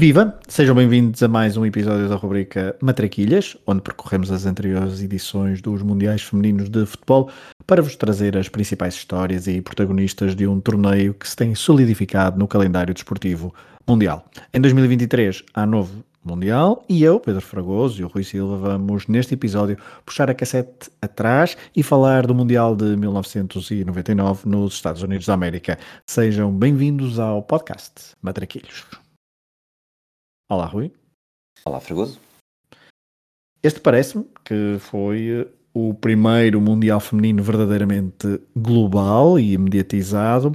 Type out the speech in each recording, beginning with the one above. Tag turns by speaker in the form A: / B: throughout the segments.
A: Viva! Sejam bem-vindos a mais um episódio da rubrica Matraquilhas, onde percorremos as anteriores edições dos Mundiais Femininos de Futebol para vos trazer as principais histórias e protagonistas de um torneio que se tem solidificado no calendário desportivo mundial. Em 2023 há novo Mundial e eu, Pedro Fragoso e o Rui Silva vamos neste episódio puxar a cassete atrás e falar do Mundial de 1999 nos Estados Unidos da América. Sejam bem-vindos ao podcast Matraquilhos. Olá, Rui.
B: Olá, Fragoso.
A: Este parece-me que foi o primeiro Mundial Feminino verdadeiramente global e mediatizado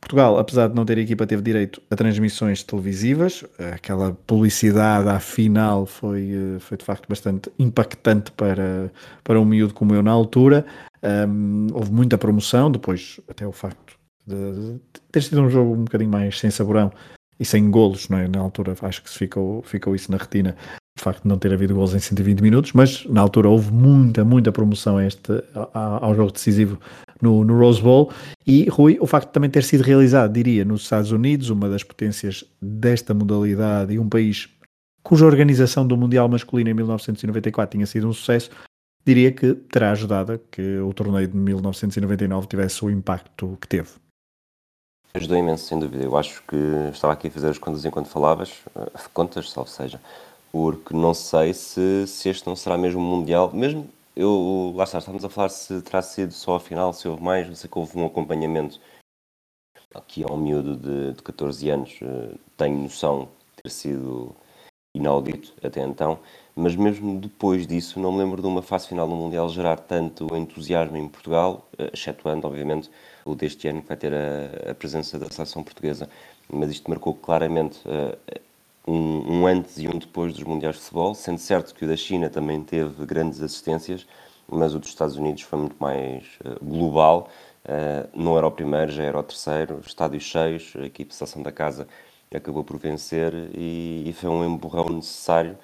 A: Portugal, apesar de não ter equipa, teve direito a transmissões televisivas. Aquela publicidade à final foi, eh, foi de facto bastante impactante para, para um miúdo como eu na altura. Um, houve muita promoção, depois até o facto de, de ter sido um jogo um bocadinho mais sem saborão e sem golos, não é? Na altura acho que ficou, ficou isso na retina o facto de não ter havido gols em 120 minutos, mas na altura houve muita, muita promoção a este, ao jogo decisivo no, no, Rose Bowl. E, Rui, o facto de também ter sido realizado, diria, nos Estados Unidos, uma das potências desta modalidade e um país cuja organização do Mundial Masculino em 1994 tinha sido um sucesso, diria que terá ajudado a que o torneio de 1999 tivesse o impacto que teve.
B: Ajudou imenso, sem dúvida. Eu acho que estava aqui a fazer as contas enquanto falavas, eh, contas, salvo seja porque não sei se, se este não será mesmo mundial, mesmo eu, lá está, estamos a falar se terá sido só a final, se houve mais, não sei que houve um acompanhamento aqui ao miúdo de, de 14 anos, eh, tenho noção de ter sido inaudito até então, mas mesmo depois disso não me lembro de uma fase final no Mundial gerar tanto entusiasmo em Portugal, eh, excetuando obviamente o deste ano que vai ter a, a presença da seleção portuguesa, mas isto marcou claramente uh, um, um, antes e um depois dos Mundiais de Futebol, sendo certo que o da China também teve grandes assistências, mas o dos Estados Unidos foi muito mais uh, global. Uh, não era o primeiro, já era o terceiro. Estádios cheios, a equipe de Seleção da Casa acabou por vencer e, e foi um emburrão necessário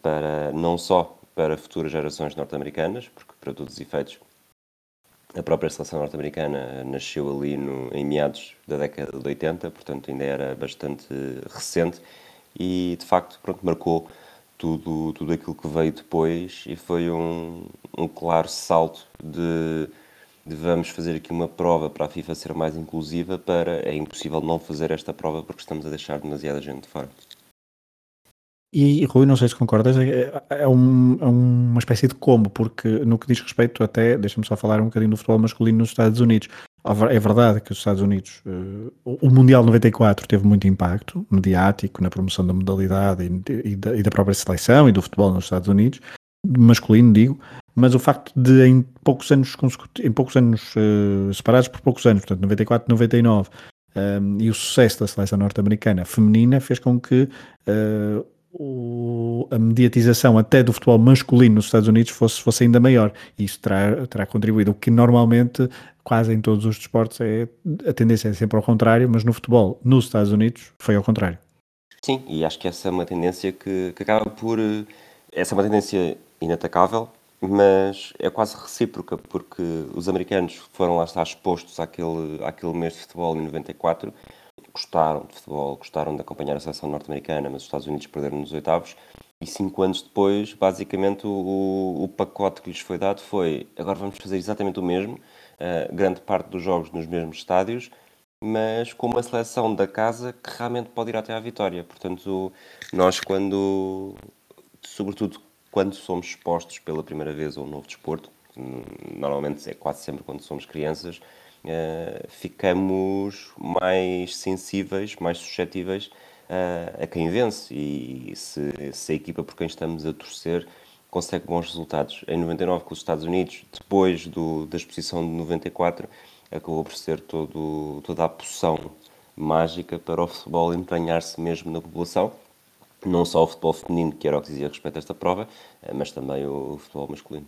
B: para não só para futuras gerações norte-americanas, porque para todos os efeitos a própria seleção norte-americana nasceu ali no, em meados da década de 80, portanto ainda era bastante recente e de facto pronto, marcou tudo, tudo aquilo que veio depois e foi um, um claro salto de, de, vamos fazer aqui uma prova para a FIFA ser mais inclusiva para é impossível não fazer esta prova porque estamos a deixar demasiada gente de fora.
A: E Rui, não sei se concordas, é, é, um, é, uma espécie de combo, porque no que diz respeito até, deixa-me só falar um bocadinho do futebol masculino nos Estados Unidos. É verdade que os Estados Unidos, uh, o Mundial 94 teve muito impacto mediático na promoção da modalidade e, e, da, e, da, própria seleção e do futebol nos Estados Unidos, masculino digo, mas o facto de em poucos anos, em poucos anos uh, separados por poucos anos, portanto 94, 99, um, e o sucesso da seleção norte-americana feminina fez com que uh, o, a mediatização até do futebol masculino nos Estados Unidos fosse, fosse ainda maior. E isso terá, terá contribuído. O que normalmente, quase em todos os desportos, é, a tendência é sempre ao contrário, mas no futebol, nos Estados Unidos, foi ao contrário.
B: Sim, e acho que essa é uma tendência que, que acaba por. Essa é uma tendência inatacável, mas é quase recíproca, porque os americanos foram lá estar expostos àquele, àquele mês de futebol em 94 gostaram de futebol, gostaram de acompanhar a seleção norte-americana, mas os Estados Unidos perderam nos oitavos. E cinco anos depois, basicamente, o, o pacote que lhes foi dado foi: agora vamos fazer exatamente o mesmo, uh, grande parte dos jogos nos mesmos estádios, mas com uma seleção da casa que realmente pode ir até à vitória. Portanto, nós, quando, sobretudo quando somos expostos pela primeira vez a um novo desporto, hum, normalmente é quase sempre quando somos crianças, uh, ficamos mais sensíveis, mais suscetíveis uh, a quem vence e se, se a equipa por quem estamos a torcer consegue bons resultados. Em 99 com os Estados Unidos, depois do, da exposição de 94, acabou por ser todo, toda a poção mágica para o futebol entranhar-se mesmo na população. Não só o futebol feminino, que era o que dizia respeito a esta prova, eh, mas também o futebol masculino.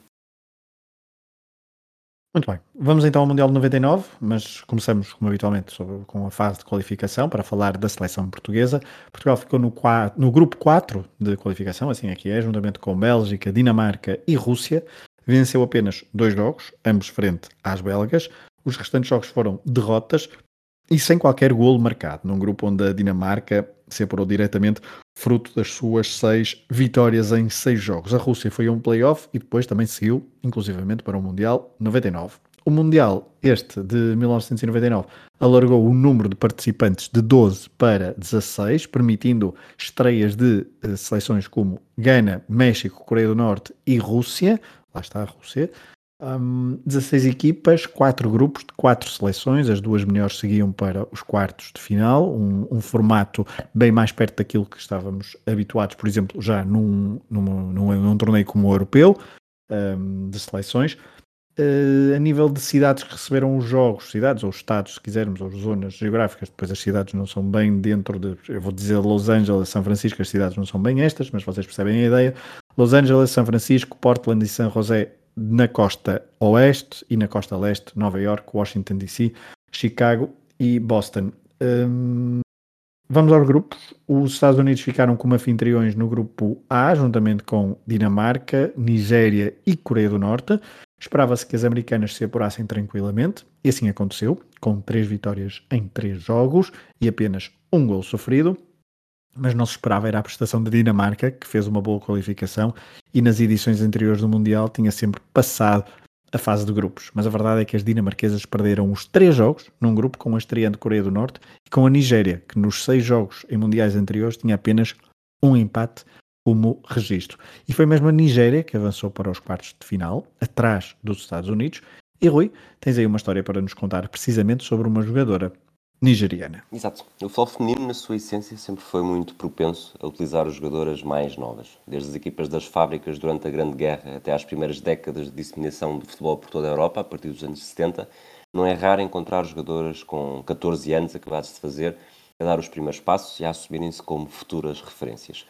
A: Muito bem, vamos então ao Mundial de 99, mas começamos, como habitualmente, sobre, com a fase de qualificação para falar da seleção portuguesa. Portugal ficou no, no grupo 4 de qualificação, assim aqui é, juntamente com Bélgica, Dinamarca e Rússia. Venceu apenas dois jogos, ambos frente às belgas. Os restantes jogos foram derrotas e sem qualquer golo marcado, num grupo onde a Dinamarca se apurou diretamente, fruto das suas seis vitórias em seis jogos. A Rússia foi a um playoff e depois também seguiu, inclusivamente, para o Mundial 99. O Mundial, este de 1999, alargou o número de participantes de 12 para 16, permitindo estreias de uh, seleções como Gana, México, Coreia do Norte e Rússia. Lá está a Rússia. Um, 16 equipas, 4 grupos de 4 seleções, as duas melhores seguiam para os quartos de final, um, um, formato bem mais perto daquilo que estávamos habituados, por exemplo, já num, num, num, num torneio como o europeu um, de seleções. Uh, a nível de cidades que receberam os jogos, cidades ou estados, se quisermos, ou zonas geográficas, depois as cidades não são bem dentro de, eu vou dizer Los Angeles, São Francisco, as cidades não são bem estas, mas vocês percebem a ideia. Los Angeles, São Francisco, Portland e San José na costa oeste e na costa leste, Nova York, Washington DC, Chicago e Boston. Um, vamos aos grupos. Os Estados Unidos ficaram como anfitriões no grupo A, juntamente com Dinamarca, Nigéria e Coreia do Norte. Esperava-se que as americanas se apurassem tranquilamente, e assim aconteceu, com três vitórias em três jogos e apenas um gol sofrido. Mas não se esperava era a prestação da Dinamarca, que fez uma boa qualificação e nas edições anteriores do Mundial tinha sempre passado a fase de grupos. Mas a verdade é que as dinamarquesas perderam os três jogos num grupo com a estreante Coreia do Norte e com a Nigéria, que nos seis jogos em mundiais anteriores tinha apenas um empate como registro. E foi mesmo a Nigéria que avançou para os quartos de final, atrás dos Estados Unidos. E Rui, tens aí uma história para nos contar precisamente sobre uma jogadora nigeriana.
B: Exato. O futebol feminino, na sua essência, sempre foi muito propenso a utilizar as jogadoras mais novas. Desde as equipas das fábricas durante a Grande Guerra até às primeiras décadas de disseminação do futebol por toda a Europa, a partir dos anos 70, não é raro encontrar jogadoras com 14 anos acabados de fazer a dar os primeiros passos e a assumirem-se como futuras referências.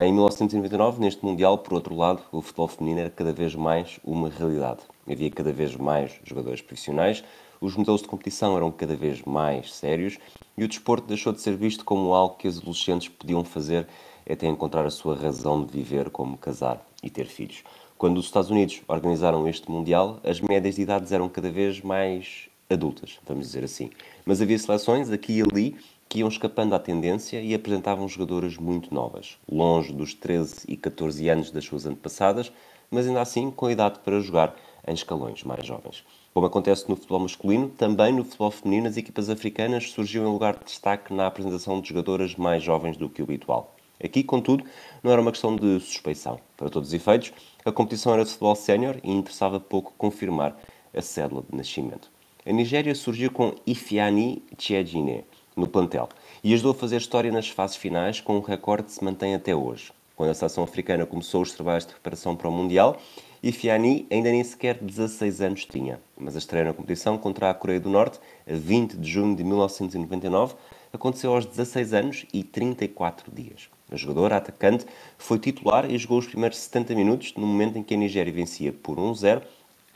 B: Em 1999, neste Mundial, por outro lado, o futebol feminino era cada vez mais uma realidade. Havia cada vez mais jogadores profissionais, os modelos de competição eram cada vez mais sérios e o desporto deixou de ser visto como algo que as adolescentes podiam fazer até encontrar a sua razão de viver, como casar e ter filhos. Quando os Estados Unidos organizaram este Mundial, as médias de idades eram cada vez mais adultas, vamos dizer assim. Mas havia seleções aqui e ali que iam escapando à tendência e apresentavam jogadoras muito novas, longe dos 13 e 14 anos das suas antepassadas, mas ainda assim com idade para jogar em escalões mais jovens. Como acontece no futebol masculino, também no futebol feminino as equipas africanas surgiam em lugar de destaque na apresentação de jogadoras mais jovens do que o habitual. Aqui, contudo, não era uma questão de suspeição. Para todos os efeitos, a competição era de futebol sénior e interessava pouco confirmar a cédula de nascimento. A Nigéria surgiu com Ifiani Chiejine, no plantel e ajudou a fazer história nas fases finais com um recorde que se mantém até hoje. Quando a seleção africana começou os trabalhos de preparação para o Mundial, Ifiani ainda nem sequer 16 anos tinha, mas a estreia na competição contra a Coreia do Norte, a 20 de junho de 1999, aconteceu aos 16 anos e 34 dias. A jogadora, atacante, foi titular e jogou os primeiros 70 minutos no momento em que a Nigéria vencia por 1-0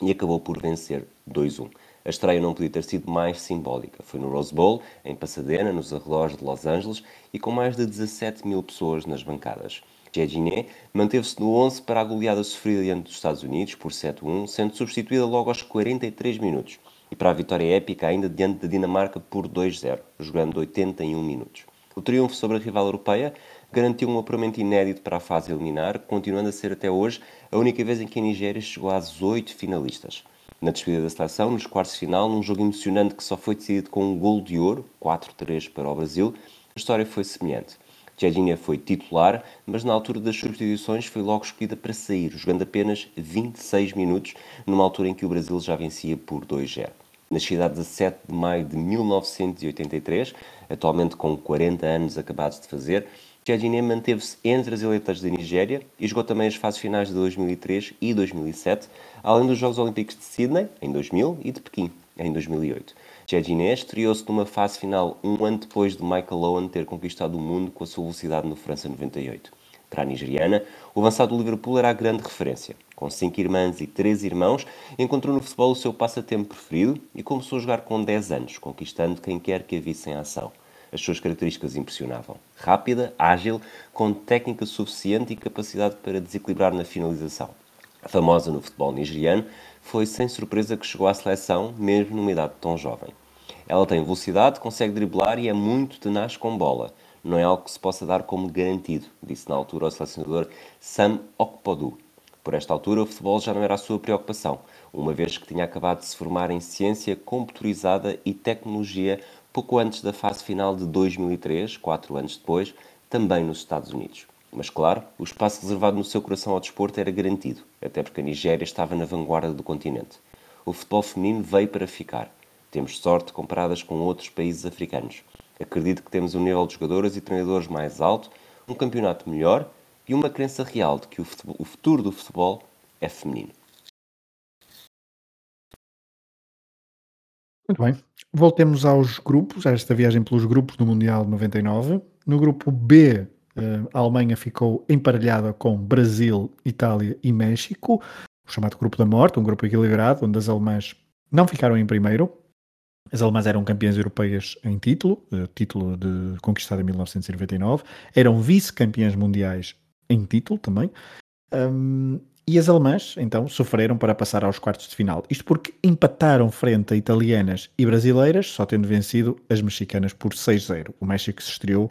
B: e acabou por vencer 2-1. A estreia não podia ter sido mais simbólica. Foi no Rose Bowl, em Pasadena, nos arredores de Los Angeles, e com mais de 17 mil pessoas nas bancadas. Jedjiné manteve-se no 11 para a goleada sofrida diante dos Estados Unidos por 7-1, sendo substituída logo aos 43 minutos, e para a vitória épica ainda diante da Dinamarca por 2-0, jogando 81 minutos. O triunfo sobre a rival europeia garantiu um apuramento inédito para a fase eliminar, continuando a ser até hoje a única vez em que a Nigéria chegou às oito finalistas na despedida da seleção, nos quartos de final, num jogo emocionante que só foi decidido com um gol de ouro, 4-3 para o Brasil, a história foi semelhante. Jedinha foi titular, mas na altura das substituições foi logo escolhida para sair, jogando apenas 26 minutos, numa altura em que o Brasil já vencia por 2-0. Nascida a 17 de maio de 1983, atualmente com 40 anos acabados de fazer, Tchadjiné manteve-se entre as eleitas da Nigéria e jogou também as fases finais de 2003 e 2007, além dos Jogos Olímpicos de Sydney, em 2000, e de Pequim, em 2008. Tchadjiné estreou-se numa fase final um ano depois de Michael Owen ter conquistado o mundo com a sua velocidade no França 98. Para a nigeriana, o avançado do Liverpool era a grande referência. Com cinco irmãs e três irmãos, encontrou no futebol o seu passatempo preferido e começou a jogar com 10 anos, conquistando quem quer que a visse em ação. As suas características impressionavam. Rápida, ágil, com técnica suficiente e capacidade para desequilibrar na finalização. Famosa no futebol nigeriano, foi sem surpresa que chegou à seleção, mesmo numa idade tão jovem. Ela tem velocidade, consegue driblar e é muito tenaz com bola. não é algo que se possa dar como garantido, disse na altura o selecionador Sam Okpodu. Por esta altura, o futebol já não era a sua preocupação, uma vez que tinha acabado de se formar em ciência computadorizada e tecnologia pouco antes da fase final de 2003, quatro anos depois, também nos Estados Unidos. Mas, claro, o espaço reservado no seu coração ao desporto era garantido, até porque a Nigéria estava na vanguarda do continente. O futebol feminino veio para ficar. Temos sorte comparadas com outros países africanos. Acredito que temos um nível de jogadoras e treinadores mais alto, um campeonato melhor e uma crença real de que o, futebol, o futuro do futebol é feminino.
A: Muito bem. Voltemos aos grupos, a esta viagem pelos grupos do Mundial 99. No grupo B, eh, a Alemanha ficou emparelhada com Brasil, Itália e México, o chamado Grupo da Morte, um grupo equilibrado, onde as alemãs não ficaram em primeiro. As alemãs eram campeãs europeias em título, eh, título de, conquistado em 1999, eram vice-campeãs mundiais em título também. Um, e as alemãs, então, sofreram para passar aos quartos de final. Isto porque empataram frente a italianas e brasileiras, só tendo vencido as mexicanas por 6-0. O México se estreou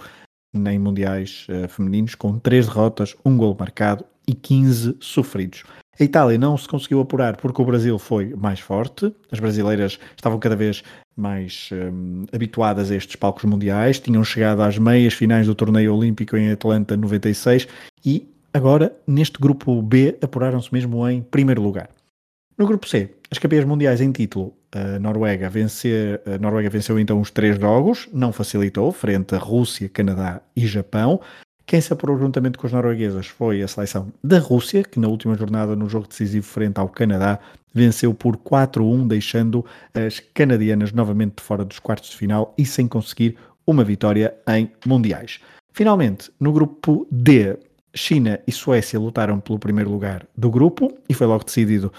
A: em mundiais uh, femininos com 3 derrotas, um gol marcado e 15 sofridos. A Itália não se conseguiu apurar porque o Brasil foi mais forte. As brasileiras estavam cada vez mais um, habituadas a estes palcos mundiais, tinham chegado às meias finais do torneio olímpico em Atlanta 96 e Agora, neste grupo B, apuraram-se mesmo em primeiro lugar. No grupo C, as campeãs mundiais em título, a Noruega, vencer, a Noruega venceu então os três jogos, não facilitou, frente a Rússia, Canadá e Japão. Quem se apurou juntamente com os norueguesas foi a seleção da Rússia, que na última jornada, no jogo decisivo frente ao Canadá, venceu por 4-1, deixando as canadianas novamente fora dos quartos de final e sem conseguir uma vitória em mundiais. Finalmente, no grupo D, China e Suécia lutaram pelo primeiro lugar do grupo e foi logo decidido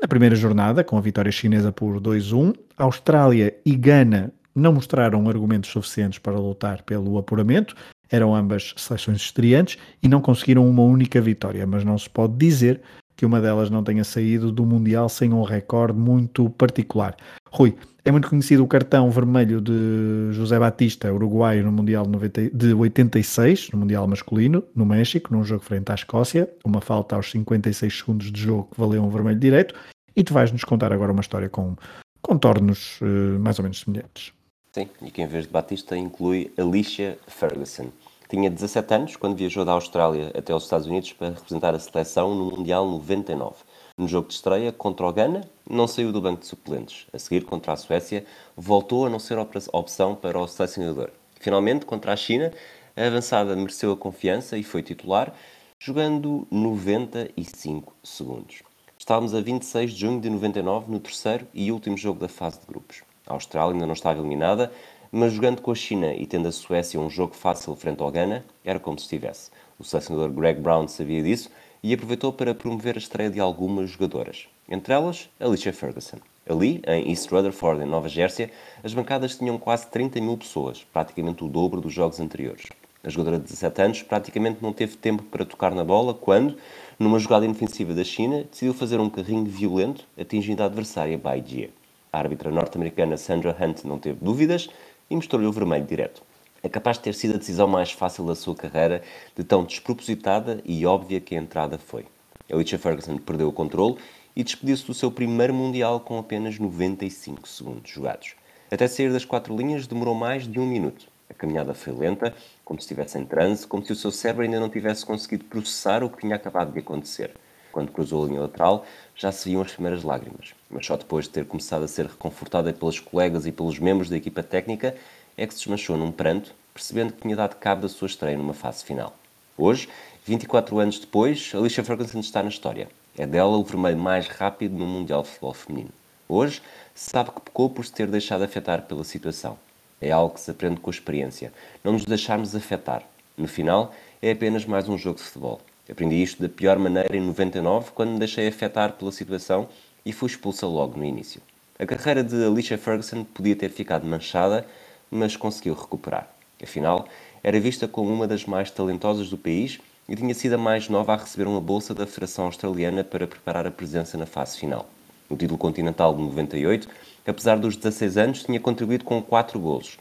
A: na primeira jornada, com a vitória chinesa por 2-1. Austrália e Gana não mostraram argumentos suficientes para lutar pelo apuramento, eram ambas seleções estreantes e não conseguiram uma única vitória, mas não se pode dizer que uma delas não tenha saído do Mundial sem um recorde muito particular. Rui, é muito conhecido o cartão vermelho de José Batista, uruguaio, no Mundial de 86, no Mundial masculino, no México, num jogo frente à Escócia, uma falta aos 56 segundos de jogo que valeu um vermelho direito, e tu vais-nos contar agora uma história com contornos uh, mais ou menos semelhantes.
B: Sim, e que em vez de Batista inclui Alicia Ferguson. Tinha 17 anos quando viajou da Austrália até os Estados Unidos para representar a seleção no Mundial 99. No jogo de estreia contra o Ghana, não saiu do banco de suplentes. A seguir, contra a Suécia, voltou a não ser opção para o selecionador. Finalmente, contra a China, a avançada mereceu a confiança e foi titular, jogando 95 segundos. Estávamos a 26 de junho de 99, no terceiro e último jogo da fase de grupos. A Austrália ainda não estava eliminada, mas jogando com a China e tendo a Suécia um jogo fácil frente ao Ghana, era como se estivesse. O selecionador Greg Brown sabia disso e aproveitou para promover a estreia de algumas jogadoras, entre elas Alicia Ferguson. Ali, em East Rutherford, em Nova Jersey, as bancadas tinham quase 30 mil pessoas, praticamente o dobro dos jogos anteriores. A jogadora de 17 anos praticamente não teve tempo para tocar na bola quando, numa jogada inofensiva da China, decidiu fazer um carrinho violento, atingindo a adversária Bai Jie. A árbitra norte-americana Sandra Hunt não teve dúvidas e mostrou-lhe o vermelho direto é capaz de ter sido a decisão mais fácil da sua carreira, de tão despropositada e óbvia que a entrada foi. Alicia Ferguson perdeu o controle e despediu-se do seu primeiro Mundial com apenas 95 segundos jogados. Até sair das quatro linhas demorou mais de um minuto. A caminhada foi lenta, como se estivesse em transe, como se o seu cérebro ainda não tivesse conseguido processar o que tinha acabado de acontecer. Quando cruzou a linha lateral, já se viam as primeiras lágrimas, mas só depois de ter começado a ser reconfortada pelas colegas e pelos membros da equipa técnica é que se desmanchou num pranto, percebendo que tinha dado cabo da sua estreia numa fase final. Hoje, 24 anos depois, Alicia Ferguson está na história. É dela o vermelho mais rápido no Mundial de Futebol Feminino. Hoje, sabe que pecou por se ter deixado afetar pela situação. É algo que se aprende com a experiência. Não nos deixarmos afetar. No final, é apenas mais um jogo de futebol. Aprendi isto da pior maneira em 99, quando me deixei afetar pela situação e fui expulsa logo no início. A carreira de Alicia Ferguson podia ter ficado manchada mas conseguiu recuperar. Afinal, era vista como uma das mais talentosas do país e tinha sido a mais nova a receber uma bolsa da Federação Australiana para preparar a presença na fase final. No título continental de 98, apesar dos 16 anos, tinha contribuído com 4 golos.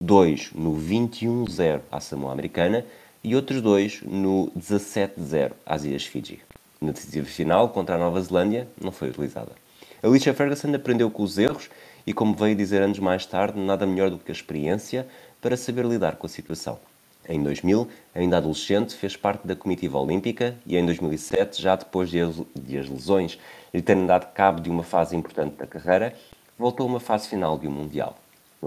B: dois no 21-0 à Samoa Americana e outros dois no 17-0 às Ilhas Fiji. Na decisiva final, contra a Nova Zelândia, não foi utilizada. Alicia Ferguson aprendeu com os erros e, como veio dizer anos mais tarde, nada melhor do que a experiência para saber lidar com a situação. Em 2000, ainda adolescente, fez parte da comitiva olímpica e em 2007, já depois de as lesões lhe terem dado cabo de uma fase importante da carreira, voltou a uma fase final de um Mundial.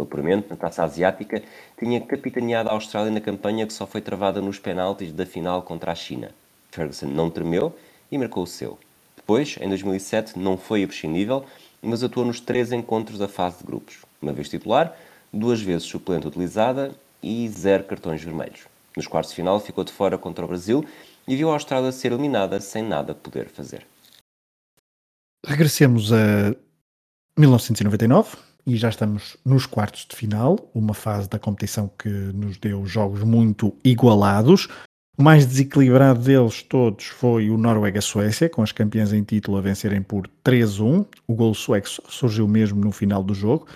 B: Apuramento, na Taça Asiática, tinha capitaneado a Austrália na campanha que só foi travada nos penaltis da final contra a China. Ferguson não tremeu e marcou o seu. Depois, em 2007, não foi imprescindível, mas atuou nos três encontros da fase de grupos. Uma vez titular, duas vezes suplente utilizada e zero cartões vermelhos. Nos quartos de final ficou de fora contra o Brasil e viu a Austrália ser eliminada sem nada poder fazer.
A: Regressemos a 1999, e já estamos nos quartos de final, uma fase da competição que nos deu jogos muito igualados. O mais desequilibrado deles todos foi o Noruega-Suécia, com as campeãs em título a vencerem por 3-1. O gol sueco surgiu mesmo no final do jogo.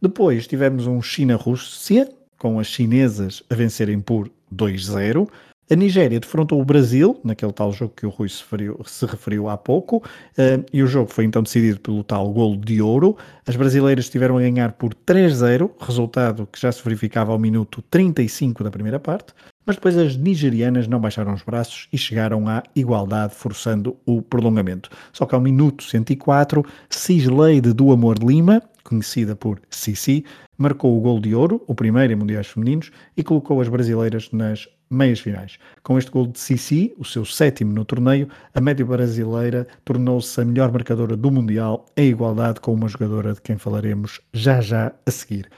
A: Depois tivemos um China-Rússia, com as chinesas a vencerem por 2-0. A Nigéria defrontou o Brasil, naquele tal jogo que o Rui se referiu, se referiu há pouco, uh, e o jogo foi então decidido pelo tal golo de ouro. As brasileiras estiveram a ganhar por 3-0, resultado que já se verificava ao minuto 35 da primeira parte, mas depois as nigerianas não baixaram os braços e chegaram à igualdade, forçando o prolongamento. Só que ao minuto 104, Cisleide do Amor Lima, conhecida por Sissi, marcou o gol de ouro, o primeiro em Mundiais Femininos, e colocou as brasileiras nas meias finais. Com este gol de Sissi, o seu sétimo no torneio, a média brasileira tornou-se a melhor marcadora do Mundial, em igualdade com uma jogadora de quem falaremos já já a seguir.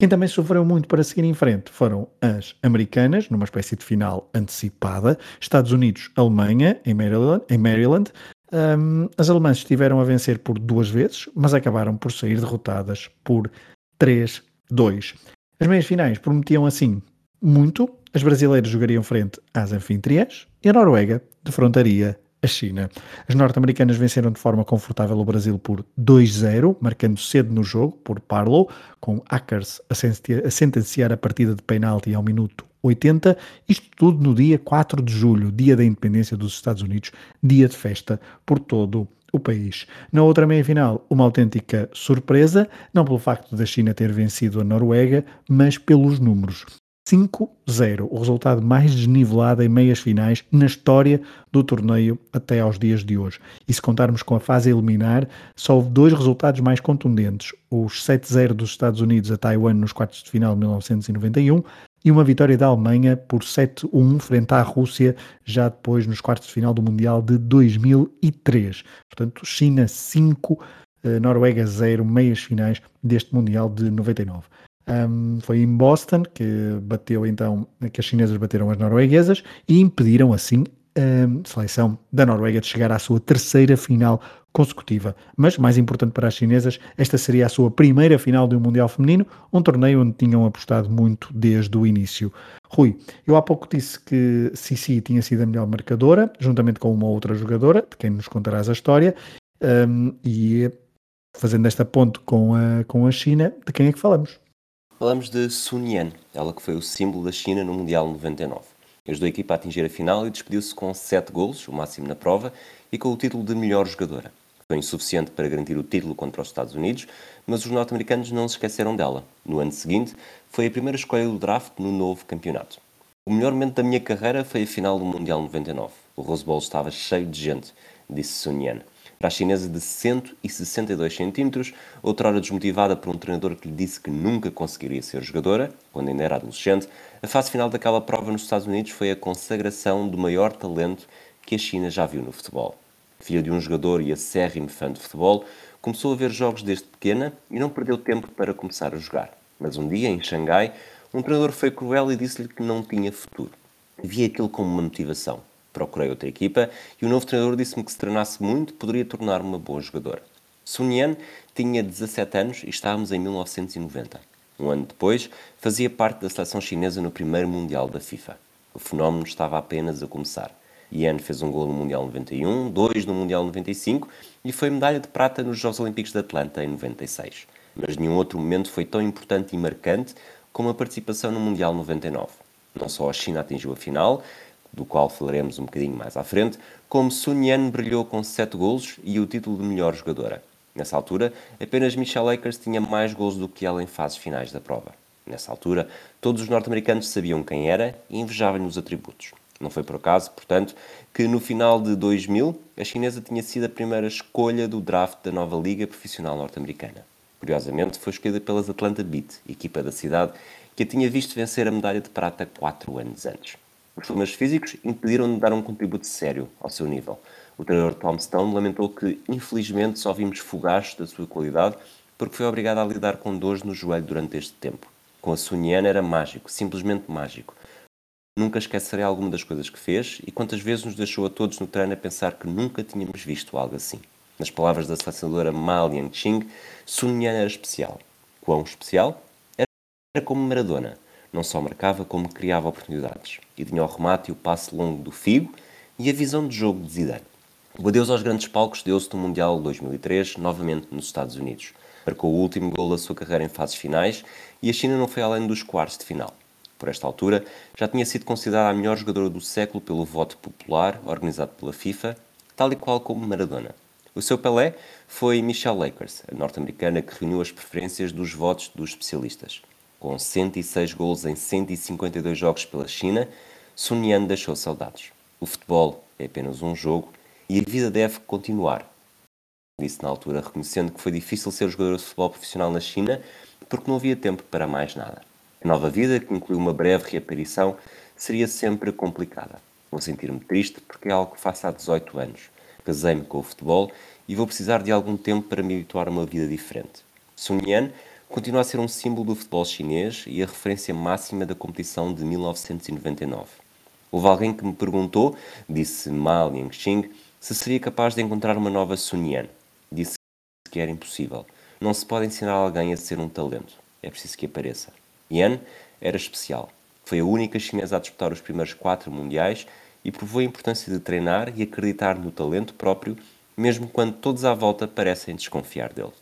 A: Quem também sofreu muito para seguir em frente foram as americanas, numa espécie de final antecipada, Estados Unidos, Alemanha, em Maryland. Em Maryland. Um, as alemãs estiveram a vencer por duas vezes, mas acabaram por sair derrotadas por 3-2. As meias finais prometiam assim muito, as brasileiras jogariam frente às anfitriãs e a Noruega defrontaria a China. As norte-americanas venceram de forma confortável o Brasil por 2-0, marcando cedo no jogo por Parlow, com Akers a sentenciar a partida de penalti ao minuto 80, isto tudo no dia 4 de julho, dia da independência dos Estados Unidos, dia de festa por todo o país. Na outra meia-final, uma autêntica surpresa, não pelo facto da China ter vencido a Noruega, mas pelos números. 5-0, o resultado mais desnivelado em meias finais na história do torneio até aos dias de hoje. E se contarmos com a fase eliminar, só houve dois resultados mais contundentes: os 7-0 dos Estados Unidos a Taiwan nos quartos de final de 1991 e uma vitória da Alemanha por 7-1 frente à Rússia, já depois nos quartos de final do Mundial de 2003. Portanto, China 5, eh, Noruega 0, meias finais deste Mundial de 99. Um, foi em Boston que bateu então, que as chinesas bateram as norueguesas e impediram assim a seleção da Noruega de chegar à sua terceira final consecutiva. Mas, mais importante para as chinesas, esta seria a sua primeira final de um Mundial Feminino, um torneio onde tinham apostado muito desde o início. Rui, eu há pouco disse que Sissi tinha sido a melhor marcadora, juntamente com uma outra jogadora, de quem nos contarás a história, um, e fazendo esta ponte com a, com a China, de quem é que falamos?
B: Falamos de Sun Yan, ela que foi o símbolo da China no Mundial 99. Ajudou a equipa a atingir a final e despediu-se com 7 golos, o máximo na prova, e com o título de melhor jogadora. Foi insuficiente para garantir o título contra os Estados Unidos, mas os norte-americanos não se esqueceram dela. No ano seguinte, foi a primeira escolha do draft no novo campeonato. O melhor momento da minha carreira foi a final do Mundial 99. O Rose Bowl estava cheio de gente, disse Sun Yan para a chinesa de 162 centímetros, outrora desmotivada por um treinador que lhe disse que nunca conseguiria ser jogadora, quando ainda era adolescente, a fase final daquela prova nos Estados Unidos foi a consagração do maior talento que a China já viu no futebol. Filha de um jogador e acérrimo fã de futebol, começou a ver jogos desde pequena e não perdeu tempo para começar a jogar. Mas um dia, em Xangai, um treinador foi cruel e disse-lhe que não tinha futuro. Via aquilo como uma motivação procurei outra equipa e o novo treinador disse-me que se treinasse muito poderia tornar-me uma boa jogadora. Sun Yan tinha 17 anos e estávamos em 1990. Um ano depois, fazia parte da seleção chinesa no primeiro Mundial da FIFA. O fenómeno estava apenas a começar. Yan fez um gol no Mundial 91, dois no Mundial 95 e foi medalha de prata nos Jogos Olímpicos de Atlanta em 96. Mas nenhum outro momento foi tão importante e marcante com uma participação no Mundial 99. Não só a China atingiu a final, do qual falaremos um bocadinho mais à frente, como Sun Yan brilhou com 7 golos e o título de melhor jogadora. Nessa altura, apenas Michelle Akers tinha mais gols do que ela em fases finais da prova. Nessa altura, todos os norte-americanos sabiam quem era e invejavam-lhe os atributos. Não foi por acaso, portanto, que no final de 2000 a chinesa tinha sido a primeira escolha do draft da nova Liga Profissional Norte-Americana. Curiosamente, foi escolhida pelas Atlanta Beat, equipa da cidade, que a tinha visto vencer a medalha de prata quatro anos antes. Os problemas físicos impediram de dar um contributo sério ao seu nível. O treinador Tom Stone lamentou que, infelizmente, só vimos fogachos da sua qualidade porque foi obrigado a lidar com dores no joelho durante este tempo. Com a Suniana era mágico, simplesmente mágico. Nunca esquecerei alguma das coisas que fez e quantas vezes nos deixou a todos no treino a pensar que nunca tínhamos visto algo assim. Nas palavras da selecionadora Ma Liangqing, Suniana era especial. Quão especial? Era como Maradona. Não só marcava, como criava oportunidades. E tinha o remate e o passe longo do Figo e a visão de jogo de Zidane. O adeus aos grandes palcos deu-se no Mundial 2003, novamente nos Estados Unidos. Marcou o último gol da sua carreira em fases finais e a China não foi além dos quartos de final. Por esta altura, já tinha sido considerada a melhor jogadora do século pelo voto popular organizado pela FIFA, tal e qual como Maradona. O seu Pelé foi Michelle Lakers, a norte-americana que reuniu as preferências dos votos dos especialistas. Com 106 gols em 152 jogos pela China, Sun Yan deixou saudades. O futebol é apenas um jogo e a vida deve continuar. Disse na altura, reconhecendo que foi difícil ser jogador de futebol profissional na China porque não havia tempo para mais nada. A nova vida, que inclui uma breve reaparição, seria sempre complicada. Vou sentir-me triste porque é algo que faço há 18 anos. Casei-me com o futebol e vou precisar de algum tempo para me habituar a uma vida diferente. Sun Yan continua a ser um símbolo do futebol chinês e a referência máxima da competição de 1999. Houve alguém que me perguntou, disse Ma Liangxing, se seria capaz de encontrar uma nova Sun Yan. Disse que era impossível. Não se pode ensinar alguém a ser um talento. É preciso que apareça. Yan era especial. Foi a única chinesa a disputar os primeiros quatro mundiais e provou a importância de treinar e acreditar no talento próprio, mesmo quando todos à volta parecem desconfiar dele.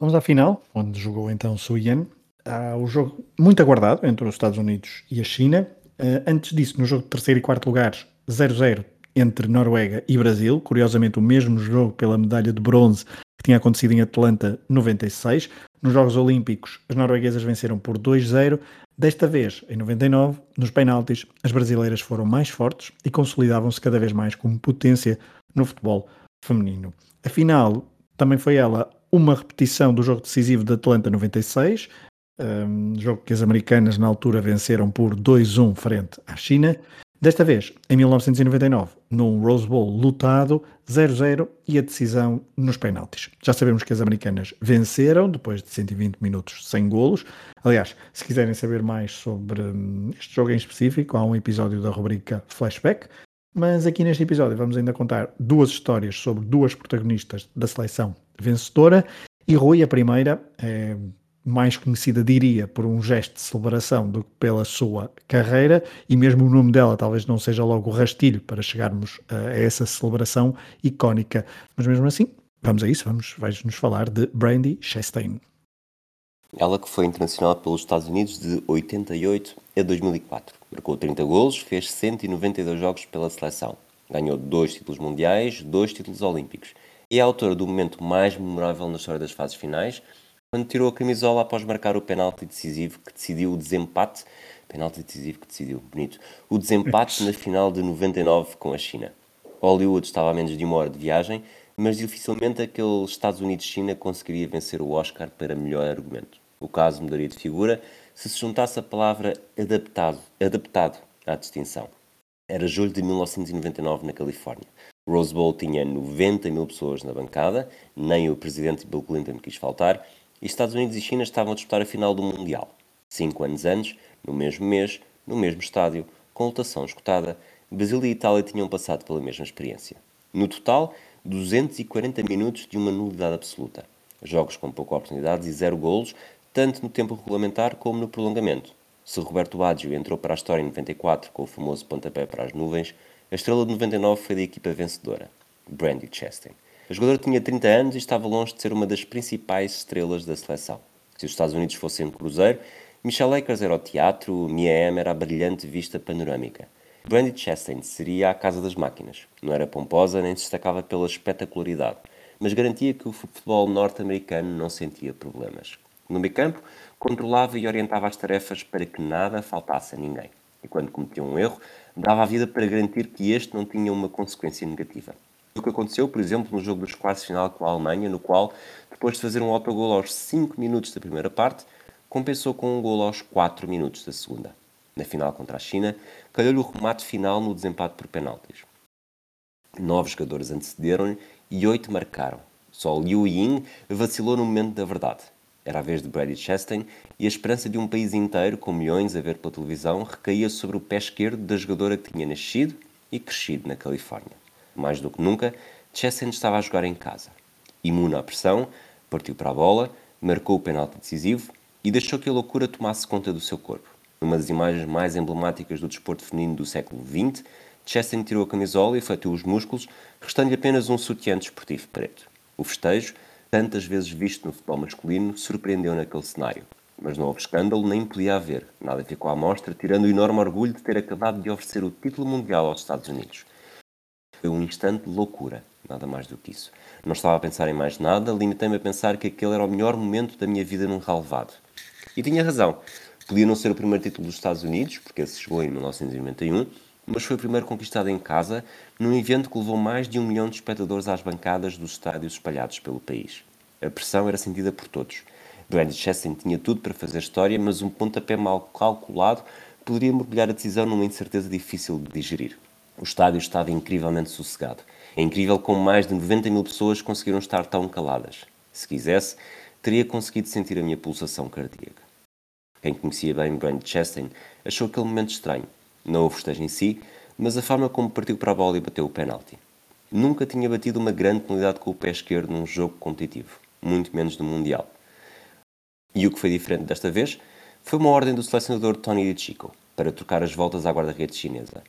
A: Vamos à final, onde jogou então Su Yan. Há o jogo muito aguardado entre os Estados Unidos e a China. Uh, antes disso, no jogo de terceiro e quarto lugares, 0-0 entre Noruega e Brasil, curiosamente o mesmo jogo pela medalha de bronze que tinha acontecido em Atlanta 96. Nos Jogos Olímpicos, as norueguesas venceram por 2-0. Desta vez, em 99, nos penaltis, as brasileiras foram mais fortes e consolidavam-se cada vez mais como potência no futebol feminino. Afinal, também foi ela uma repetição do jogo decisivo de Atlanta 96, um jogo que as americanas na altura venceram por 2-1 frente à China. Desta vez, em 1999, num Rose Bowl lutado, 0-0 e a decisão nos penaltis. Já sabemos que as americanas venceram depois de 120 minutos sem golos. Aliás, se quiserem saber mais sobre hum, este jogo em específico, há um episódio da rubrica Flashback. Mas aqui neste episódio vamos ainda contar duas histórias sobre duas protagonistas da seleção vencedora. E Rui, a primeira, é mais conhecida, diria, por um gesto de celebração do que pela sua carreira, e mesmo o nome dela talvez não seja logo o rastilho para chegarmos a essa celebração icónica. Mas mesmo assim, vamos a isso, vamos, vais-nos falar de Brandy Chastain.
B: Ela que foi internacional pelos Estados Unidos de 88 a 2004. Marcou 30 golos, fez 192 jogos pela seleção. Ganhou dois títulos mundiais, dois títulos olímpicos. E é autora do momento mais memorável na história das fases finais, quando tirou a camisola após marcar o penalti decisivo que decidiu o desempate. Penalti decisivo que decidiu, bonito. O desempate na final de 99 com a China. Hollywood estava a menos de uma hora de viagem, mas dificilmente aquele Estados Unidos-China conseguiria vencer o Oscar para melhor argumento. O caso mudaria de figura se se juntasse a palavra adaptado, adaptado à distinção. Era julho de 1999 na Califórnia. Rose Bowl tinha 90 mil pessoas na bancada, nem o presidente Bill Clinton quis faltar, e Estados Unidos e China estavam a disputar a final do Mundial. Cinco anos antes, no mesmo mês, no mesmo estádio, com lotação escutada, Brasil e Itália tinham passado pela mesma experiência. No total, 240 minutos de uma nulidade absoluta. Jogos com pouca oportunidades e zero golos, tanto no tempo regulamentar como no prolongamento. Se Roberto Baggio entrou para a história em 94 com o famoso pontapé para as nuvens, a estrela de 99 foi da equipa vencedora, Brandy Chastain. A jogadora tinha 30 anos e estava longe de ser uma das principais estrelas da seleção. Se os Estados Unidos fossem um cruzeiro, Michelle Akers era o teatro, Mia M era a brilhante vista panorâmica. Brandy Chastain seria a casa das máquinas. Não era pomposa nem se destacava pela espetacularidade, mas garantia que o futebol norte-americano não sentia problemas. No meio campo, controlava e orientava as tarefas para que nada faltasse a ninguém. E quando cometia um erro, dava a vida para garantir que este não tinha uma consequência negativa. O que aconteceu, por exemplo, no jogo dos quartos final com a Alemanha, no qual, depois de fazer um autogol aos 5 minutos da primeira parte, compensou com um gol aos 4 minutos da segunda na final contra a China, calhou-lhe o remate final no desempate por penaltis. Nove jogadores antecederam-lhe e oito marcaram. Só Liu Ying vacilou no momento da verdade. Era a vez de Brady Chastain e a esperança de um país inteiro, com milhões a ver pela televisão, recaía sobre o pé esquerdo da jogadora que tinha nascido e crescido na Califórnia. Mais do que nunca, Chastain estava a jogar em casa. Imune à pressão, partiu para a bola, marcou o penalti decisivo e deixou que a loucura tomasse conta do seu corpo. Numa das imagens mais emblemáticas do desporto feminino do século XX, Chastain tirou a camisola e fletou os músculos, restando-lhe apenas um sutiã desportivo preto. O festejo, tantas vezes visto no futebol masculino, surpreendeu naquele cenário. Mas não houve escândalo, nem podia haver. Nada ficou à mostra, tirando o enorme orgulho de ter acabado de oferecer o título mundial aos Estados Unidos. Foi um instante de loucura, nada mais do que isso. Não estava a pensar em mais nada, limitei-me a pensar que aquele era o melhor momento da minha vida num relevado. E tinha razão. Podia não ser o primeiro título dos Estados Unidos, porque esse chegou em 1991, mas foi o primeiro conquistado em casa, num evento que levou mais de um milhão de espectadores às bancadas dos estádios espalhados pelo país. A pressão era sentida por todos. Brandon Chastain tinha tudo para fazer história, mas um pontapé mal calculado poderia mergulhar a decisão numa incerteza difícil de digerir. O estádio estava incrivelmente sossegado. É incrível como mais de 90 mil pessoas conseguiram estar tão caladas. Se quisesse, teria conseguido sentir a minha pulsação cardíaca. Quem conhecia bem Brand Chastain achou aquele momento estranho. Não o festejo em si, mas a forma como partiu para a bola e bateu o penalti. Nunca tinha batido uma grande penalidade com o pé esquerdo num jogo competitivo, muito menos no Mundial. E o que foi diferente desta vez foi uma ordem do selecionador Tony De Chico para trocar as voltas à guarda-redes chinesa.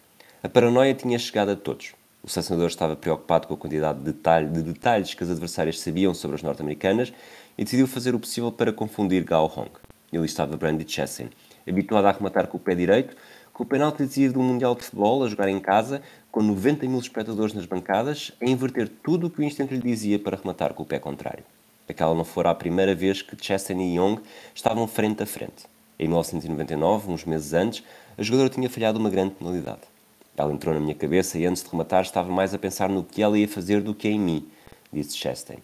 B: A paranoia tinha chegado a todos. O selecionador estava preocupado com a quantidade de, detalhe, de detalhes que as adversárias sabiam sobre as norte-americanas e decidiu fazer o possível para confundir Gao Hong. Ele estava Brandy Chassin, habituado a arrematar com o pé direito, com o penalti decisivo do Mundial de Futebol, a jogar em casa, com 90 mil espectadores nas bancadas, a inverter tudo o que o instinto lhe dizia para rematar com o pé contrário. Aquela não fora a primeira vez que Chastain e Young estavam frente a frente. Em 1999, uns meses antes, a jogadora tinha falhado uma grande penalidade. Ela entrou na minha cabeça e antes de rematar estava mais a pensar no que ela ia fazer do que em mim, disse Chastain.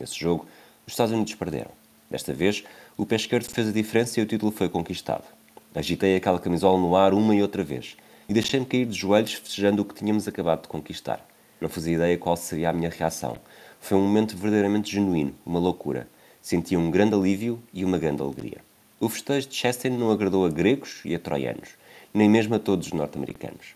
B: Nesse jogo, os Estados Unidos perderam. Desta vez, o pé esquerdo fez a diferença e o título foi conquistado. Agitei aquela camisola no ar uma e outra vez e deixei-me cair de joelhos festejando o que tínhamos acabado de conquistar. Não fazia ideia qual seria a minha reação. Foi um momento verdadeiramente genuíno, uma loucura. Sentia um grande alívio e uma grande alegria. O festejo de Chastain não agradou a gregos e a troianos, nem mesmo a todos os norte-americanos.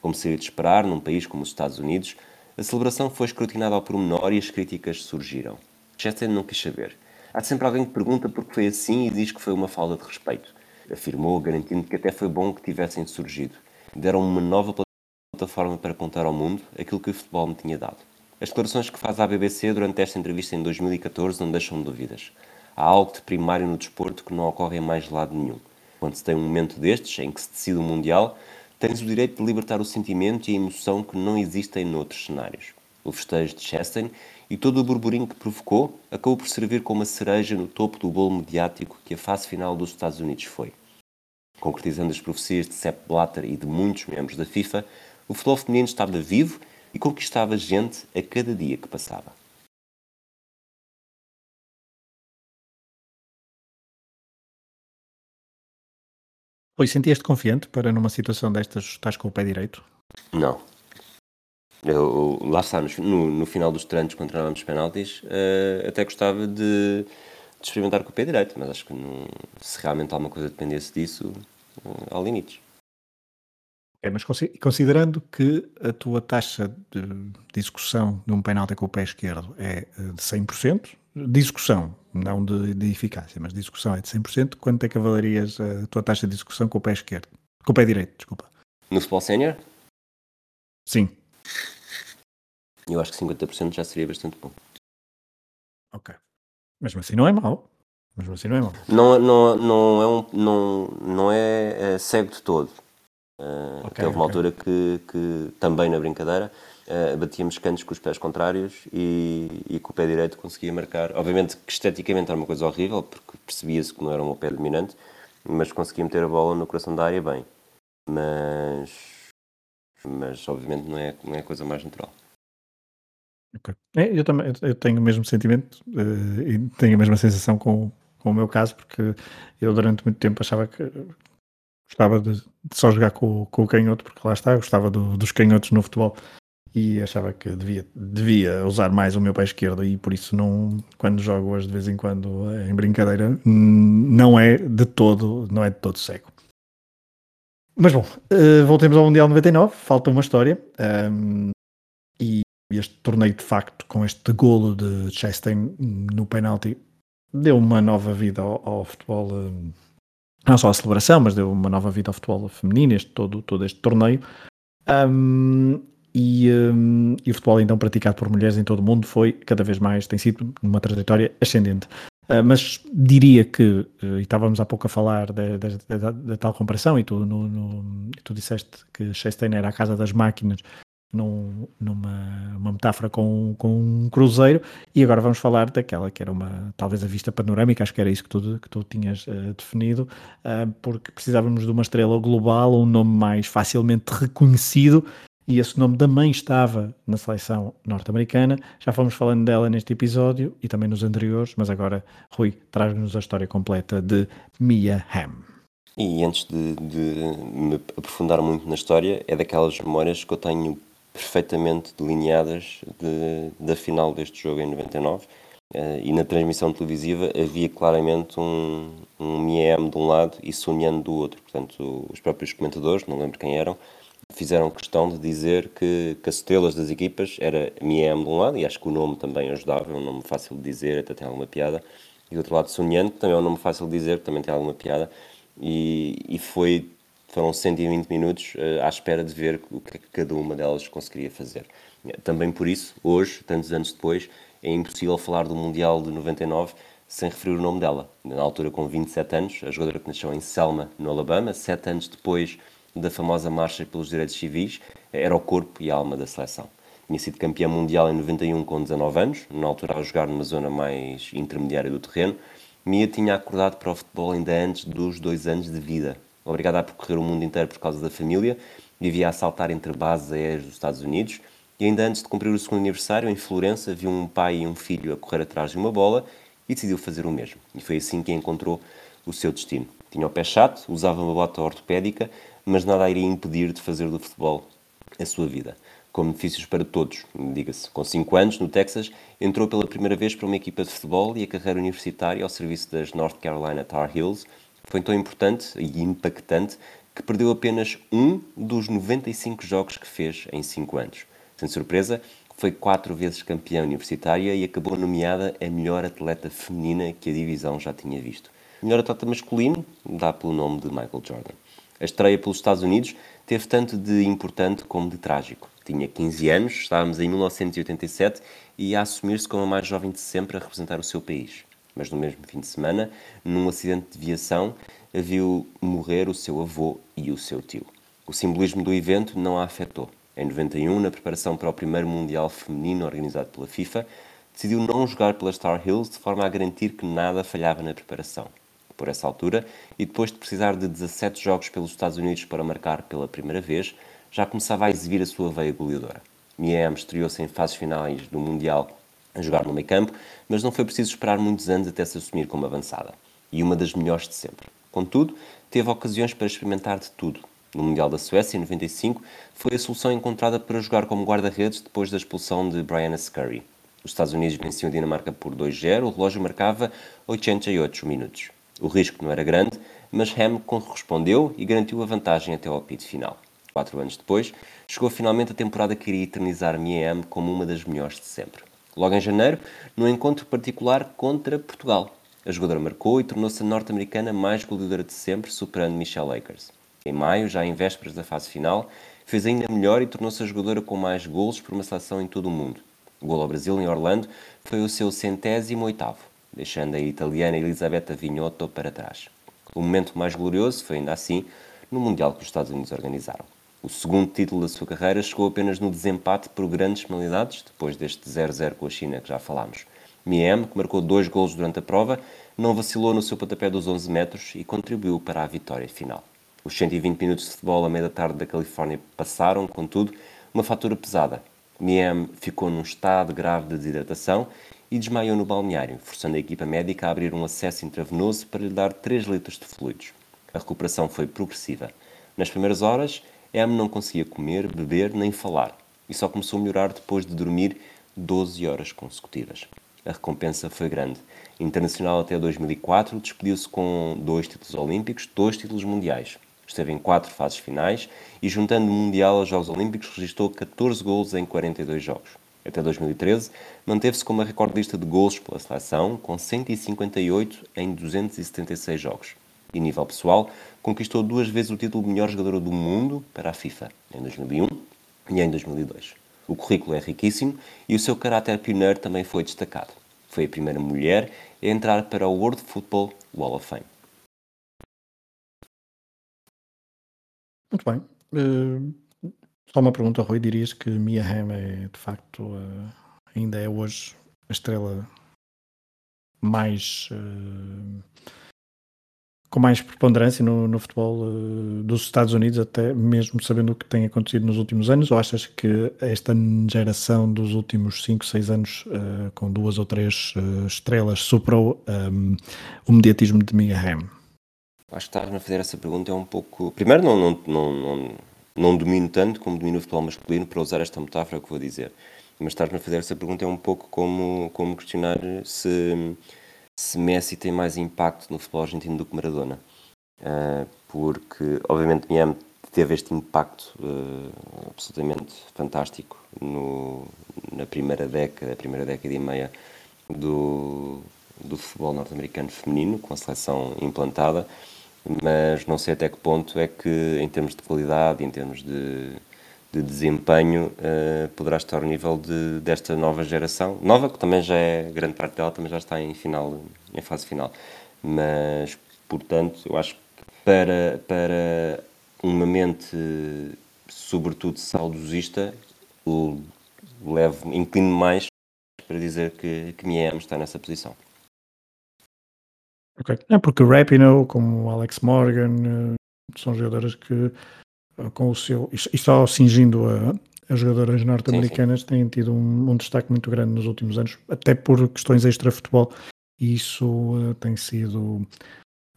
B: Como seria de esperar, num país como os Estados Unidos, a celebração foi escrutinada ao pormenor e as críticas surgiram. Chastain não quis saber. Há sempre alguém que pergunta porque foi assim e diz que foi uma falta de respeito. Afirmou, garantindo que até foi bom que tivessem surgido. Deram uma nova plataforma para contar ao mundo aquilo que o futebol me tinha dado. As declarações que faz à BBC durante esta entrevista em 2014 não deixam dúvidas. Há algo de primário no desporto que não ocorre em mais lado nenhum. Quando se tem um momento destes, em que se decide o Mundial, tens o direito de libertar o sentimento e a emoção que não existem noutros cenários. O festejo de Chastain e todo o burburinho que provocou acabou por servir como uma cereja no topo do bolo mediático que a fase final dos Estados Unidos foi. Concretizando as profecias de Sepp Blatter e de muitos membros da FIFA, o futebol feminino estava vivo e conquistava gente a cada dia que passava.
A: Oi, sentias-te confiante para numa situação destas estás com o pé direito?
B: Não. Eu, lá está, no, no final dos treinos, quando treinávamos penaltis, uh, até gostava de, de, experimentar com o pé direito, mas acho que não, se realmente alguma coisa dependesse disso, uh, há limites.
A: É, mas considerando que a tua taxa de, de execução num penalti com o pé esquerdo é eh, de 100%, de execução, não de, de, eficácia, mas de execução é de 100%, quanto é que avalarias a tua taxa de execução com o pé esquerdo? Com o pé direito, desculpa.
B: No futebol sénior?
A: Sim.
B: Eu acho que 50% já seria bastante bom.
A: Ok. Mesmo assim não é mau. Mesmo assim não é mau.
B: Não, não, não, é, um, não, não é, é cego de todo. Uh, okay, houve uma okay. altura que, que, também na brincadeira, uh, batíamos cantos com os pés contrários e, e com o pé direito conseguia marcar. Obviamente que esteticamente era uma coisa horrível, porque percebia-se que não era um pé dominante, mas conseguia meter a bola no coração da área bem. Mas, mas obviamente não é, não é a coisa mais natural.
A: Okay. É, eu também eu tenho o mesmo sentimento uh, e tenho a mesma sensação com, com o meu caso, porque eu durante muito tempo achava que gostava de, de só jogar com, com o canhoto, porque lá está, gostava do, dos canhotos no futebol e achava que devia, devia usar mais o meu pé esquerdo e por isso não, quando jogo hoje de vez em quando em brincadeira, não é de todo, não é de todo cego. Mas bom, uh, voltemos ao Mundial 99, falta uma história um, e este torneio de facto com este golo de Chastain no penalti deu uma nova vida ao, ao futebol, um, não só à celebração, mas deu uma nova vida ao futebol feminino, este, todo, todo este torneio. Um, e, um, e, o futebol então praticado por mulheres em todo o mundo foi cada vez mais, tem sido uma trajetória ascendente. Uh, mas diria que, uh, e estávamos há pouco a falar da tal comparação, e tu, no, no, tu disseste que Chastain era a casa das máquinas num, numa uma metáfora com, com um cruzeiro, e agora vamos falar daquela que era uma, talvez a vista panorâmica, acho que era isso que tu, que tu tinhas uh, definido, uh, porque precisávamos de uma estrela global, um nome mais facilmente reconhecido, e esse nome também estava na seleção norte-americana. Já fomos falando dela neste episódio e também nos anteriores, mas agora, Rui, traz-nos a história completa de Mia Hamm.
B: E antes de, de me aprofundar muito na história, é daquelas memórias que eu tenho perfeitamente delineadas de, da final deste jogo em 99. Uh, eh, e na transmissão televisiva havia claramente um, um Miem de um lado e Sunyan do outro. Portanto, os próprios comentadores, não lembro quem eram, fizeram questão de dizer que, que as estrelas das equipas era Miem de um lado, e acho que o nome também ajudava, é um nome fácil de dizer, até tem alguma piada, e do outro lado Sunyan, que também é um nome fácil de dizer, também tem alguma piada, e, e foi foram 120 minutos uh, à espera de ver o que, é que cada uma delas conseguiria fazer. Também por isso, hoje, tantos anos depois, é impossível falar do Mundial de 99 sem referir o nome dela. Na altura, com 27 anos, a jogadora que nasceu em Selma, no Alabama, sete anos depois da famosa Marcha pelos Direitos Civis, era o corpo e a alma da seleção. Tinha sido campeã mundial em 91 com 19 anos, na altura a jogar numa zona mais intermediária do terreno. Mia tinha acordado para o futebol ainda antes dos dois anos de vida, obrigada a percorrer o mundo inteiro por causa da família, vivia a saltar entre bases aéreas dos Estados Unidos e ainda antes de cumprir o segundo aniversário, em Florença, viu um pai e um filho a correr atrás de uma bola e decidiu fazer o mesmo. E foi assim que encontrou o seu destino. Tinha o pé chato, usava uma bota ortopédica, mas nada a iria impedir de fazer do futebol a sua vida. Com benefícios para todos, diga-se. Com 5 anos, no Texas, entrou pela primeira vez para uma equipa de futebol e a carreira universitária ao serviço das North Carolina Tar Heels foi tão importante e impactante que perdeu apenas um dos 95 jogos que fez em 5 anos. Sem surpresa, foi quatro vezes campeã universitária e acabou nomeada a melhor atleta feminina que a divisão já tinha visto. Melhor atleta masculino dá pelo nome de Michael Jordan. A estreia pelos Estados Unidos teve tanto de importante como de trágico. Tinha 15 anos, estávamos em 1987 e ia assumir-se como a mais jovem de sempre a representar o seu país mas no mesmo fim de semana, num acidente de viação, viu morrer o seu avô e o seu tio. O simbolismo do evento não a afetou. Em 91, na preparação para o primeiro Mundial Feminino organizado pela FIFA, decidiu não jogar pelas Star Hills de forma a garantir que nada falhava na preparação. Por essa altura, e depois de precisar de 17 jogos pelos Estados Unidos para marcar pela primeira vez, já começava a exibir a sua veia goleadora. Miem estreou-se em fases finais do Mundial a jogar no meio campo, mas não foi preciso esperar muitos anos até se assumir como avançada. E uma das melhores de sempre. Contudo, teve ocasiões para experimentar de tudo. No Mundial da Suécia, em 95, foi a solução encontrada para jogar como guarda-redes depois da expulsão de Brian Scurry. Os Estados Unidos venciam a Dinamarca por 2-0, o relógio marcava 88 minutos. O risco não era grande, mas Ham correspondeu e garantiu a vantagem até ao apito final. Quatro anos depois, chegou finalmente a temporada que iria eternizar Miem como uma das melhores de sempre. Logo em janeiro, num encontro particular contra Portugal. A jogadora marcou e tornou-se a norte-americana mais goleadora de sempre, superando Michelle Lakers. Em maio, já em vésperas da fase final, fez ainda melhor e tornou-se a jogadora com mais golos por uma seleção em todo o mundo. O gol ao Brasil, em Orlando, foi o seu centésimo oitavo. Deixando a italiana Elisabetta Vignotto para trás. O momento mais glorioso foi ainda assim no Mundial que os Estados Unidos organizaram. O segundo título da sua carreira chegou apenas no desempate por grandes penalidades, depois deste 0-0 com a China que já falámos. Miem, que marcou dois golos durante a prova, não vacilou no seu pontapé dos 11 metros e contribuiu para a vitória final. Os 120 minutos de futebol à meia da tarde da Califórnia passaram, contudo, uma fatura pesada. Miem ficou num estado grave de desidratação e desmaiou no balneário, forçando a equipa médica a abrir um acesso intravenoso para lhe dar 3 litros de fluidos. A recuperação foi progressiva. Nas primeiras horas, M não conseguia comer, beber nem falar e só começou a melhorar depois de dormir 12 horas consecutivas. A recompensa foi grande. Internacional até 2004, despediu-se com dois títulos olímpicos, dois títulos mundiais. Esteve em quatro fases finais e, juntando o Mundial aos Jogos Olímpicos, registrou 14 gols em 42 jogos. Até 2013, manteve-se como a recordista de gols pela seleção, com 158 em 276 jogos. E, nível pessoal, conquistou duas vezes o título de melhor jogadora do mundo para a FIFA, em 2001 e em 2002. O currículo é riquíssimo e o seu caráter pioneiro também foi destacado. Foi a primeira mulher a entrar para o World Football Wall of Fame.
A: Muito bem. Uh, só uma pergunta, Rui. Dirias que Mia Hamm é, de facto, uh, ainda é hoje a estrela mais. Uh, com mais preponderância no, no futebol uh, dos Estados Unidos, até mesmo sabendo o que tem acontecido nos últimos anos? Ou achas que esta geração dos últimos 5, 6 anos, uh, com duas ou três uh, estrelas, superou um, o mediatismo de Mia Hamm?
B: Acho que estás-me a fazer essa pergunta é um pouco. Primeiro, não, não, não, não, não domino tanto como domino o futebol masculino para usar esta metáfora que vou dizer. Mas estás-me a fazer essa pergunta é um pouco como, como questionar se, se Messi tem mais impacto no futebol argentino do que Maradona. Uh, porque, obviamente, Miami teve este impacto uh, absolutamente fantástico no, na primeira década, primeira década e meia do, do futebol norte-americano feminino, com a seleção implantada mas não sei até que ponto é que, em termos de qualidade, em termos de, de desempenho, uh, poderá estar ao nível de, desta nova geração. Nova, que também já é, grande parte dela também já está em, final, em fase final. Mas, portanto, eu acho que para, para uma mente, sobretudo saudosista, levo, inclino mais para dizer que, que Miem está nessa posição.
A: É porque o Rapinoe, como o Alex Morgan, eh, são jogadoras que eh, com o seu. E só cingindo a, as jogadoras norte-americanas têm tido um, um, destaque muito grande nos últimos anos, até por questões extra-futebol, e isso uh, tem sido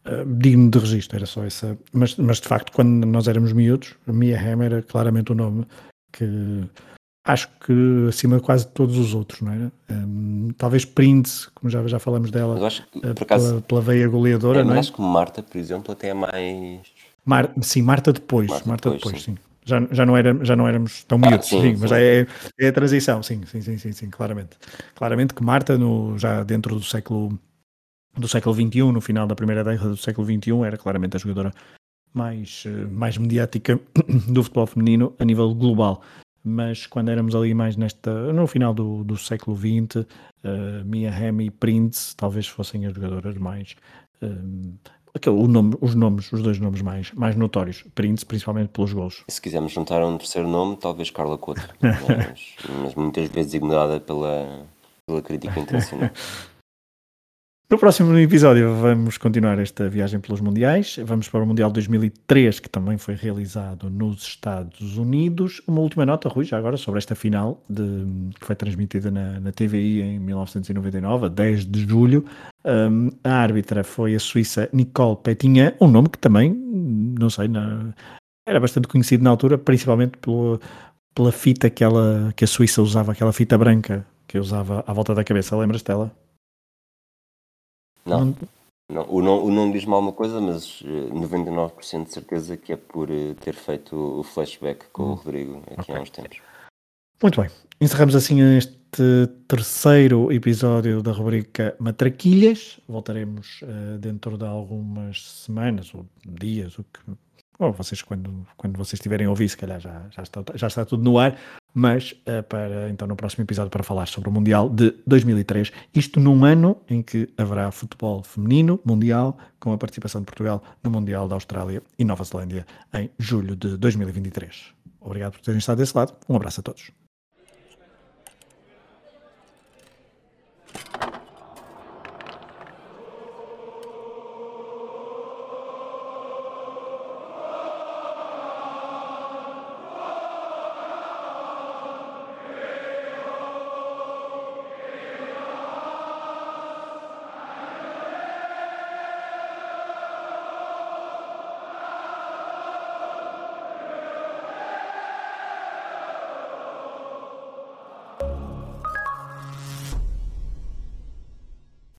A: uh, digno de registro. Era só essa. Mas, mas de facto, quando nós éramos miúdos, Mia Hamm era claramente o nome que acho que acima de quase todos os outros, não é? Um, talvez Prince, como já, já falamos dela,
B: acho que,
A: por acaso, pela, pela veia goleadora, é, não é?
B: acho que Marta, por exemplo, até é mais.
A: Mar, sim, Marta depois, Marta, Marta depois, depois sim. sim. Já, já, não era, já não éramos tão ah, miúdos, sim, sim, mas é, é a transição, sim, sim, sim, sim, sim, claramente. Claramente que Marta, no, já dentro do século do século XXI, no final da primeira década do século XXI, era claramente a jogadora mais, eh, mais mediática do futebol feminino a nível global mas quando éramos ali mais nesta, no final do, do século XX, uh, Mia Hamm e Prince talvez fossem as jogadoras mais. Uh, aquele, nome, os nomes, os dois nomes mais, mais notórios. Prince, principalmente pelos gols.
B: Se quisermos juntar um terceiro nome, talvez Carla Couto, mas, mas muitas vezes ignorada pela, pela crítica internacional.
A: No próximo episódio vamos continuar esta viagem pelos Mundiais. Vamos para o Mundial 2003, que também foi realizado nos Estados Unidos. Uma última nota, Rui, já agora, sobre esta final de, que foi transmitida na, na TVI em 1999, a 10 de julho. Um, a árbitra foi a suíça Nicole Petinha, um nome que também, não sei, na, era bastante conhecido na altura, principalmente pelo, pela fita que, ela, que a Suíça usava, aquela fita branca que usava à volta da cabeça. Lembras dela?
B: Não. não. O, nome, o nome diz-me alguma coisa, mas 99% eh, de certeza que é por eh, ter feito o flashback com hum. o Rodrigo aqui okay. há uns tempos.
A: Muito bem. Encerramos assim este terceiro episódio da rubrica Matraquilhas. Voltaremos uh, dentro de algumas semanas ou dias, o que ou vocês quando, quando vocês estiverem a ouvir, se calhar já, já, está, já está tudo no ar, mas uh, para então no próximo episódio para falar sobre o Mundial de 2003, isto num ano em que haverá futebol feminino mundial com a participação de Portugal no Mundial da Austrália e Nova Zelândia em julho de 2023. Obrigado por terem estado desse lado, um abraço a todos.